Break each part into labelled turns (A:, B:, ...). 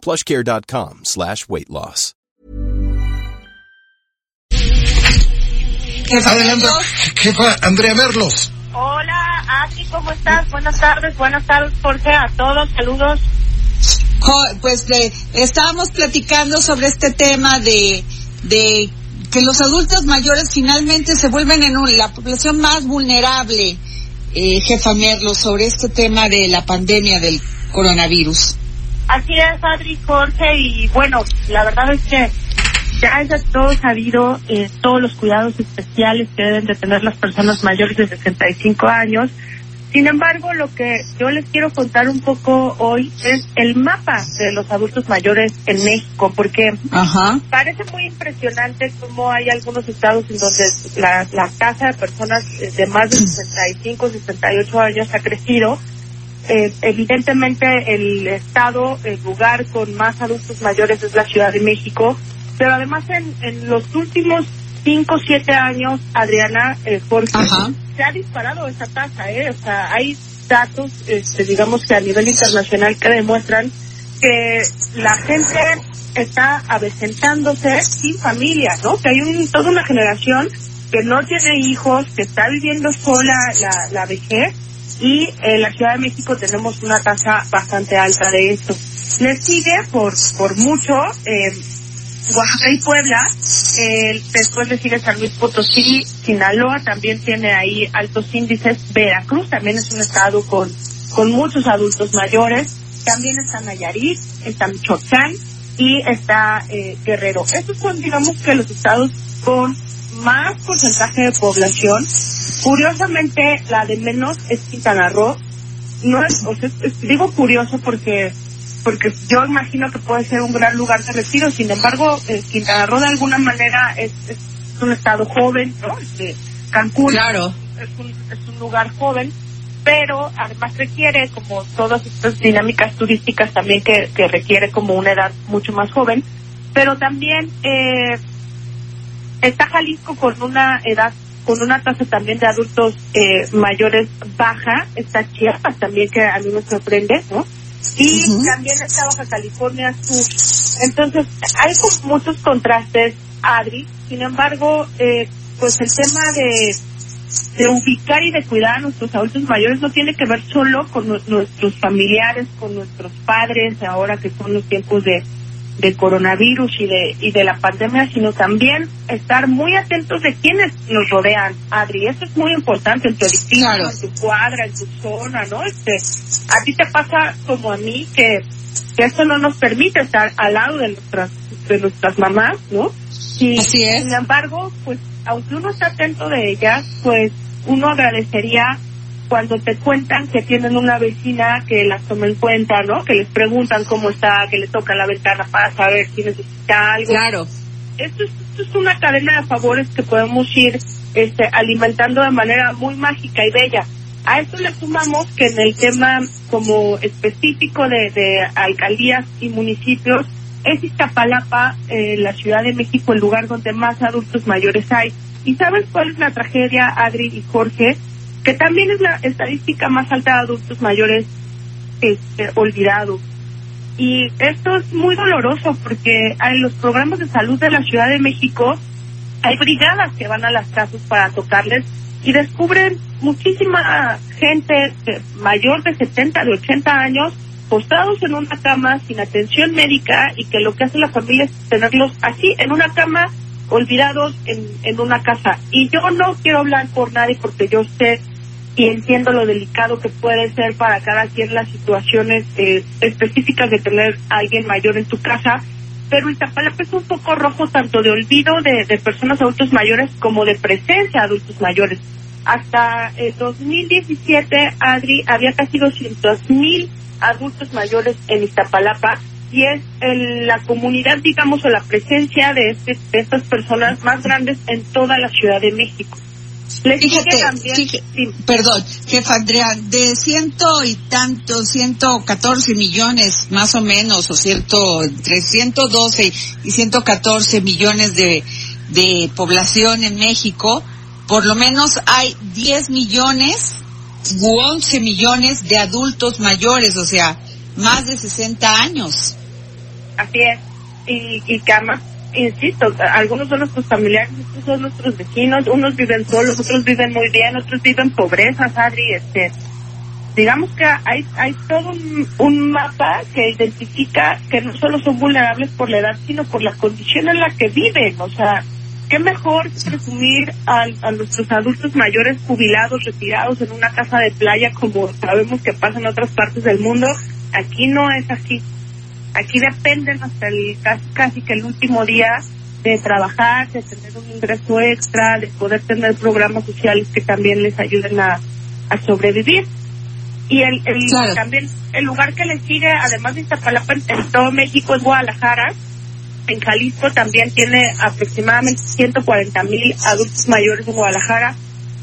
A: plushcare.com slash weight loss.
B: Adelante, jefa Andrea Merlos.
C: Hola, Aki, ¿cómo estás? Buenas tardes, buenas tardes, Jorge, a todos, saludos.
D: Pues le estábamos platicando sobre este tema de, de que los adultos mayores finalmente se vuelven en un, la población más vulnerable, eh, jefa Merlos, sobre este tema de la pandemia del coronavirus.
C: Así es, Adri, Jorge, y bueno, la verdad es que ya es todo sabido eh, todos los cuidados especiales que deben de tener las personas mayores de 65 años. Sin embargo, lo que yo les quiero contar un poco hoy es el mapa de los adultos mayores en México, porque
D: Ajá.
C: parece muy impresionante cómo hay algunos estados en donde la, la tasa de personas de más de 65, 68 años ha crecido. Eh, evidentemente el estado, el lugar con más adultos mayores es la Ciudad de México, pero además en, en los últimos 5 o 7 años, Adriana, eh, Jorge,
D: Ajá.
C: se ha disparado esa tasa, ¿eh? O sea, hay datos, este, digamos que a nivel internacional que demuestran que la gente está avecentándose sin familia, ¿no? Que hay un, toda una generación que no tiene hijos, que está viviendo sola la, la vejez y en la Ciudad de México tenemos una tasa bastante alta de esto. Le sigue por, por mucho eh, Oaxaca y Puebla, eh, después le sigue San Luis Potosí, Sinaloa también tiene ahí altos índices, Veracruz también es un estado con, con muchos adultos mayores, también está Nayarit, está Michoacán y está eh, Guerrero. Estos son digamos que los estados con más porcentaje de población. Curiosamente, la de menos es Quintana Roo. No es, o sea, es- digo curioso porque porque yo imagino que puede ser un gran lugar de retiro. Sin embargo, eh, Quintana Roo de alguna manera es, es un estado joven, ¿no? Este, Cancún
D: Claro.
C: es un, es un lugar joven, pero además requiere, como todas estas dinámicas turísticas también que, que requiere como una edad mucho más joven, pero también eh, está Jalisco con una edad, con una tasa también de adultos eh, mayores baja, está Chiapas también que a mí me sorprende, ¿no? Y también está Baja California Sur. Entonces, hay muchos contrastes, Adri. Sin embargo, eh, pues el tema de, de ubicar y de cuidar a nuestros adultos mayores no tiene que ver solo con nu- nuestros familiares, con nuestros padres, ahora que son los tiempos de, de coronavirus y de, y de la pandemia, sino también estar muy atentos de quienes nos rodean, Adri. Eso es muy importante en tu edificio,
D: Claro.
C: en tu cuadra, en tu zona, ¿no? Este, a ti te pasa como a mí que, que esto no nos permite estar al lado de nuestras, de nuestras mamás, ¿no? Y,
D: Así es.
C: Sin embargo, pues, aunque uno está atento de ellas, pues, uno agradecería cuando te cuentan que tienen una vecina que las toma en cuenta, ¿no? Que les preguntan cómo está, que le tocan la ventana para saber si necesita algo.
D: Claro.
C: Esto es, esto es una cadena de favores que podemos ir este, alimentando de manera muy mágica y bella. A esto le sumamos que en el tema como específico de, de alcaldías y municipios, es Iztapalapa, eh, la Ciudad de México, el lugar donde más adultos mayores hay. ¿Y sabes cuál es la tragedia, Adri y Jorge? Que también es la estadística más alta de adultos mayores este, olvidados. Y esto es muy doloroso porque en los programas de salud de la Ciudad de México hay brigadas que van a las casas para tocarles y descubren muchísima gente de- mayor de 70, de 80 años postrados en una cama sin atención médica y que lo que hace la familia es tenerlos así en una cama olvidados en, en una casa. Y yo no quiero hablar por nadie porque yo sé y entiendo lo delicado que puede ser para cada quien las situaciones eh, específicas de tener a alguien mayor en tu casa, pero Iztapalapa es un poco rojo tanto de olvido de, de personas adultos mayores como de presencia de adultos mayores. Hasta el 2017, Adri, había casi 200 mil adultos mayores en Iztapalapa y es el, la comunidad, digamos, o la presencia de, este, de estas personas más grandes en toda la Ciudad de México.
D: Fíjate, perdón, jefa Andrea, de ciento y tanto, ciento catorce millones más o menos, o cierto, entre ciento doce y ciento catorce millones de, de población en México, por lo menos hay diez millones u once millones de adultos mayores, o sea, más de sesenta años.
C: Así es, y, y que insisto, algunos son nuestros familiares, otros son nuestros vecinos, unos viven solos, otros viven muy bien, otros viven pobreza, Adri, este, digamos que hay, hay todo un, mapa que identifica que no solo son vulnerables por la edad, sino por la condición en la que viven, o sea, qué mejor presumir a, a nuestros adultos mayores jubilados, retirados en una casa de playa como sabemos que pasa en otras partes del mundo, aquí no es así Aquí dependen hasta el casi, casi que el último día de trabajar, de tener un ingreso extra, de poder tener programas sociales que también les ayuden a, sobrevivir. Y el, el también el lugar que les sigue, además de Iztapalapa, en todo México es Guadalajara. En Jalisco también tiene aproximadamente 140 mil adultos mayores en Guadalajara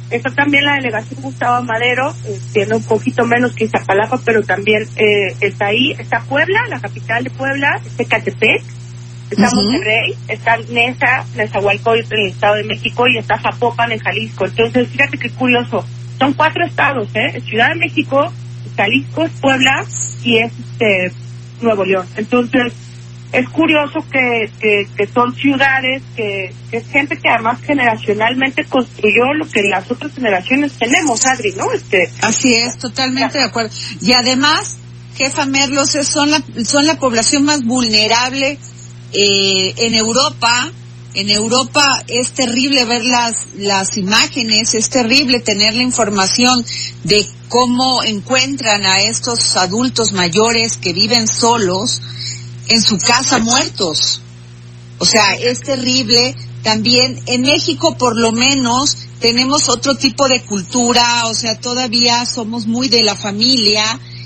C: Está también la delegación Gustavo Madero, tiene un poquito menos que Iztapalapa, pero también eh, está ahí. Está Puebla, la capital de Puebla, está Catepec, está Monterrey, está Nesa, Nezahualcóyotl en el Estado de México y está Zapopan en Jalisco. Entonces, fíjate qué curioso. Son cuatro estados, ¿eh? Ciudad de México, Jalisco, Puebla y es este, Nuevo León. Entonces, es curioso que, que, son ciudades, que, es gente que además generacionalmente construyó lo que las otras generaciones tenemos, Adri, ¿no? Este,
D: Así es, totalmente de acuerdo. Y además, jefa Merlos, son la, son la población más vulnerable eh, en Europa. En Europa es terrible ver las, las imágenes, es terrible tener la información de cómo encuentran a estos adultos mayores que viven solos en su casa muertos. O sea, es terrible. También en México, por lo menos, tenemos otro tipo de cultura, o sea, todavía somos muy de la familia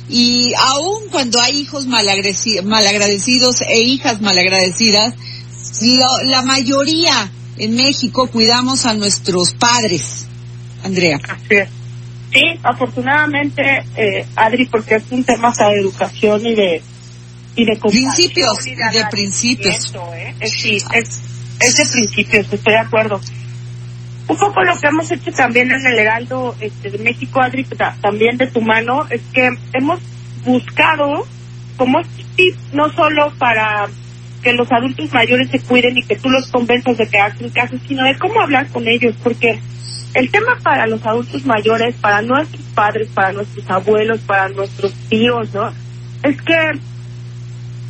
D: y aun cuando hay hijos malagradecidos e hijas malagradecidas, la mayoría en México cuidamos a nuestros padres. Andrea.
C: Sí, afortunadamente, eh, Adri, porque es un tema de educación y de y de
D: principios y de, principios
C: ¿eh? es, sí, es, es de principios estoy de acuerdo un poco lo que hemos hecho también en el Heraldo este, de México Adri también de tu mano es que hemos buscado como tip no solo para que los adultos mayores se cuiden y que tú los convenzas de quedarse en casa sino de cómo hablar con ellos porque el tema para los adultos mayores, para nuestros padres, para nuestros abuelos, para nuestros tíos, ¿no? Es que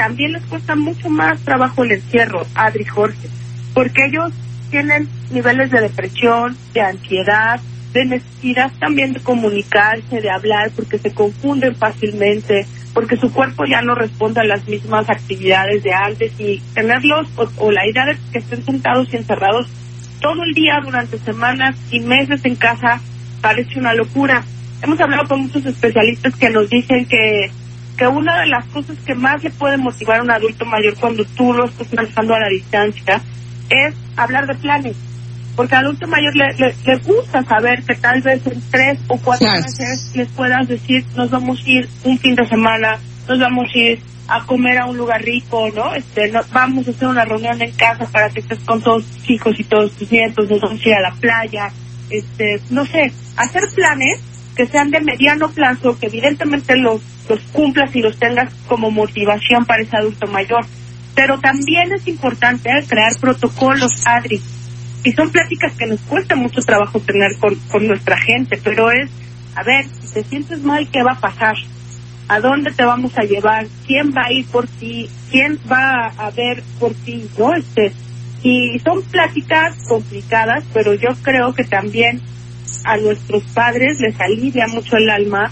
C: también les cuesta mucho más trabajo el encierro, Adri Jorge, porque ellos tienen niveles de depresión, de ansiedad, de necesidad también de comunicarse, de hablar, porque se confunden fácilmente, porque su cuerpo ya no responde a las mismas actividades de antes y tenerlos o, la idea de que estén sentados y encerrados todo el día durante semanas y meses en casa parece una locura. Hemos hablado con muchos especialistas que nos dicen que que una de las cosas que más le puede motivar a un adulto mayor cuando tú lo estás manejando a la distancia es hablar de planes. Porque al adulto mayor le, le, gusta saber que tal vez en tres o cuatro meses les puedas decir, nos vamos a ir un fin de semana, nos vamos a ir a comer a un lugar rico, ¿no? Este, vamos a hacer una reunión en casa para que estés con todos tus hijos y todos tus nietos, nos vamos a ir a la playa, este, no sé, hacer planes que sean de mediano plazo, que evidentemente los los cumplas y los tengas como motivación para ese adulto mayor. Pero también es importante crear protocolos, Adri. Y son pláticas que nos cuesta mucho trabajo tener con, con nuestra gente, pero es, a ver, si te sientes mal, ¿qué va a pasar? ¿A dónde te vamos a llevar? ¿Quién va a ir por ti? ¿Quién va a ver por ti? ¿No? Este, y son pláticas complicadas, pero yo creo que también a nuestros padres les alivia mucho el alma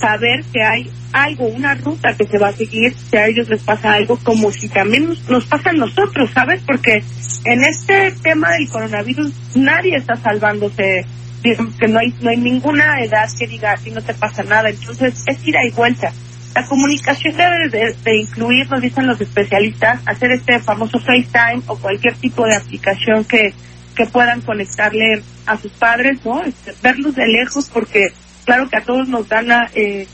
C: saber que hay algo, una ruta que se va a seguir, si a ellos les pasa algo, como si también nos, pasa a nosotros, ¿sabes? Porque en este tema del coronavirus nadie está salvándose, que no hay, no hay ninguna edad que diga si no te pasa nada, entonces es ira y vuelta. La comunicación debe de, incluir, nos dicen los especialistas, hacer este famoso FaceTime o cualquier tipo de aplicación que, que puedan conectarle a sus padres, ¿no? Este, verlos de lejos porque claro que a todos nos gana eh,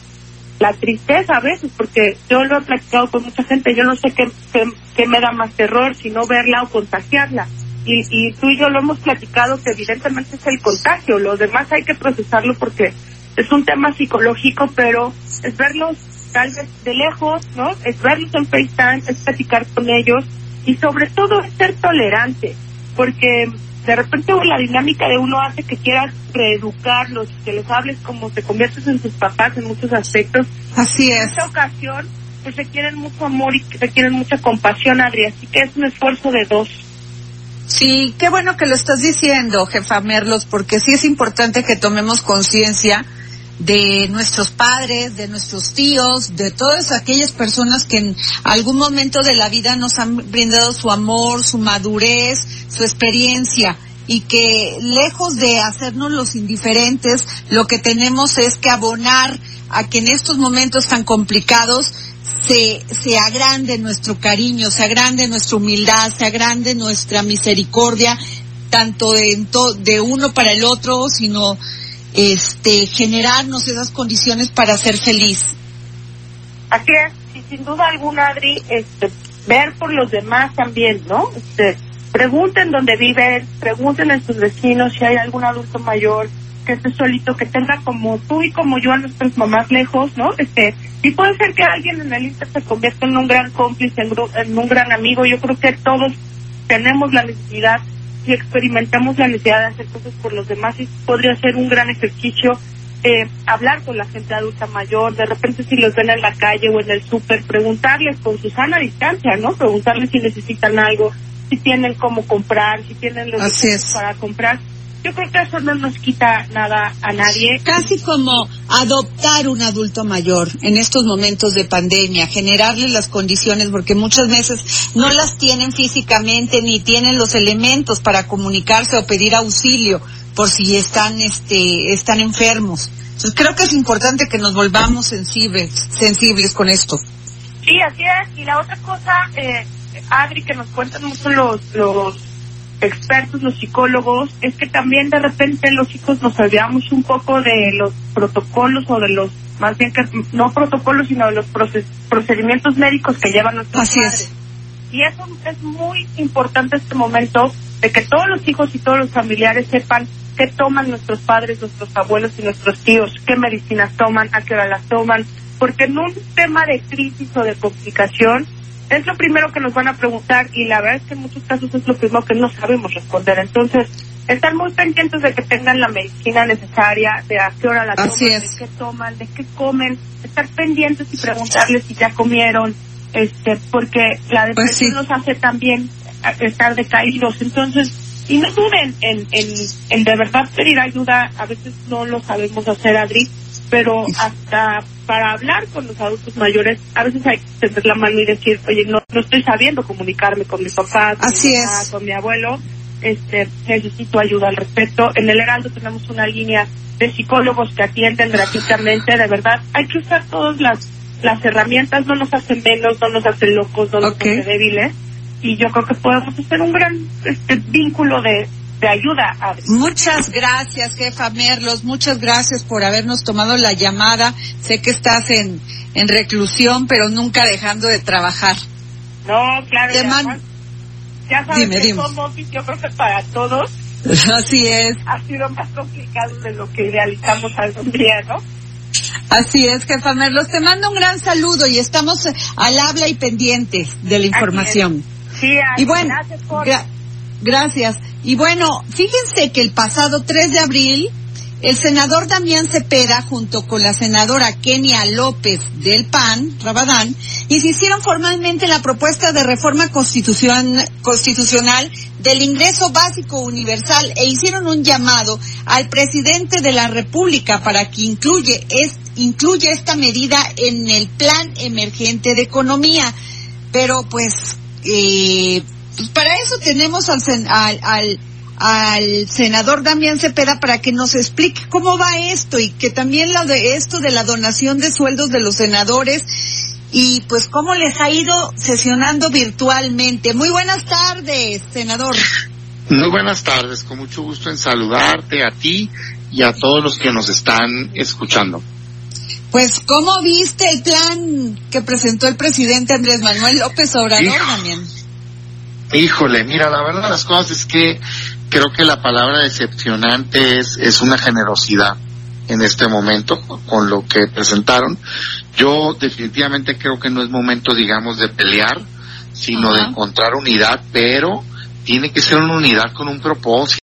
C: la tristeza a veces, porque yo lo he platicado con mucha gente, yo no sé qué, qué, me da más terror, sino verla o contagiarla. Y, y tú y yo lo hemos platicado que evidentemente es el contagio, lo demás hay que procesarlo porque es un tema psicológico, pero es verlos tal vez de lejos, ¿no? Es verlos en FaceTime, es platicar con ellos y sobre todo es ser tolerante, porque de repente la dinámica de uno hace que quieras reeducarlos, que les hables como te conviertes en sus papás en muchos aspectos.
D: Así es.
C: En esta ocasión, pues requieren mucho amor y requieren mucha compasión, Adri, así que es un esfuerzo de dos.
D: Sí, qué bueno que lo estás diciendo, jefa Merlos, porque sí es importante que tomemos conciencia de nuestros padres, de nuestros tíos, de todas aquellas personas que en algún momento de la vida nos han brindado su amor, su madurez, su experiencia y que lejos de hacernos los indiferentes, lo que tenemos es que abonar a que en estos momentos tan complicados se, se agrande nuestro cariño, se agrande nuestra humildad, se agrande nuestra misericordia, tanto de, de uno para el otro, sino este, generarnos esas condiciones para ser feliz.
C: Así es, y sin duda alguna, Adri, este, ver por los demás también, ¿no? Este, pregunten dónde viven, pregunten a sus vecinos si hay algún adulto mayor que esté solito, que tenga como tú y como yo a nuestras mamás lejos, ¿no? Este, y puede ser que alguien en el Inter se convierta en un gran cómplice, en, en un gran amigo. Yo creo que todos tenemos la necesidad si experimentamos la necesidad de hacer cosas por los demás, podría ser un gran ejercicio eh, hablar con la gente adulta mayor, de repente si los ven en la calle o en el súper, preguntarles con su sana distancia, ¿no? Preguntarles si necesitan algo, si tienen cómo comprar, si tienen los para comprar yo creo que eso no nos quita nada a nadie.
D: Casi como adoptar un adulto mayor en estos momentos de pandemia, generarle las condiciones, porque muchas veces no las tienen físicamente ni tienen los elementos para comunicarse o pedir auxilio por si están, este, están enfermos. Entonces creo que es importante que nos volvamos sensibles, sensibles con esto.
C: Sí, así es. Y la otra cosa, eh, Adri, que nos cuentan mucho los, los expertos, los psicólogos, es que también de repente los chicos nos olvidamos un poco de los protocolos o de los, más bien que no protocolos, sino de los procedimientos médicos que llevan nuestros
D: Así Es.
C: Y eso es muy importante este momento de que todos los hijos y todos los familiares sepan qué toman nuestros padres, nuestros abuelos y nuestros tíos, qué medicinas toman, a qué hora las toman, porque en un tema de crisis o de complicación, es lo primero que nos van a preguntar y la verdad es que en muchos casos es lo primero que no sabemos responder. Entonces, estar muy pendientes de que tengan la medicina necesaria, de a qué hora la toman, de qué toman, de qué comen, estar pendientes y preguntarles si ya comieron, este, porque la pues depresión nos hace también estar decaídos. Entonces, y no duden en, en, en de verdad pedir ayuda, a veces no lo sabemos hacer, Adri, pero hasta para hablar con los adultos mayores, a veces hay que tener la mano y decir, oye, no, no estoy sabiendo comunicarme con mi papá, con, mi, mamá, con mi abuelo, este, necesito ayuda al respecto. En el Heraldo tenemos una línea de psicólogos que atienden gratuitamente, de verdad, hay que usar todas las, las herramientas, no nos hacen menos, no nos hacen locos, no nos hacen débiles, y yo creo que podemos hacer un gran este, vínculo de, de ayuda.
D: Muchas gracias, jefa Merlos. Muchas gracias por habernos tomado la llamada. Sé que estás en, en reclusión, pero nunca dejando de trabajar.
C: No, claro. ya sabes que yo creo que para todos.
D: Así es.
C: Ha sido más complicado de lo que idealizamos algún día, ¿no?
D: Así es, jefa Merlos. Te mando un gran saludo y estamos al habla y pendiente de la información.
C: Sí,
D: y bueno, gracias, gracias. Y bueno, fíjense que el pasado 3 de abril, el senador Damián Cepeda, junto con la senadora Kenia López del PAN, Rabadán, hicieron formalmente la propuesta de reforma constitucional del ingreso básico universal e hicieron un llamado al presidente de la República para que incluye, es, incluya esta medida en el plan emergente de economía. Pero pues, eh, pues para eso tenemos al, al, al senador Damián Cepeda para que nos explique cómo va esto y que también lo de esto de la donación de sueldos de los senadores y pues cómo les ha ido sesionando virtualmente. Muy buenas tardes, senador.
E: Muy buenas tardes, con mucho gusto en saludarte a ti y a todos los que nos están escuchando.
D: Pues, ¿cómo viste el plan que presentó el presidente Andrés Manuel López Obrador también?
E: Híjole, mira, la verdad de las cosas es que creo que la palabra decepcionante es, es una generosidad en este momento con lo que presentaron. Yo definitivamente creo que no es momento, digamos, de pelear, sino de encontrar unidad, pero tiene que ser una unidad con un propósito.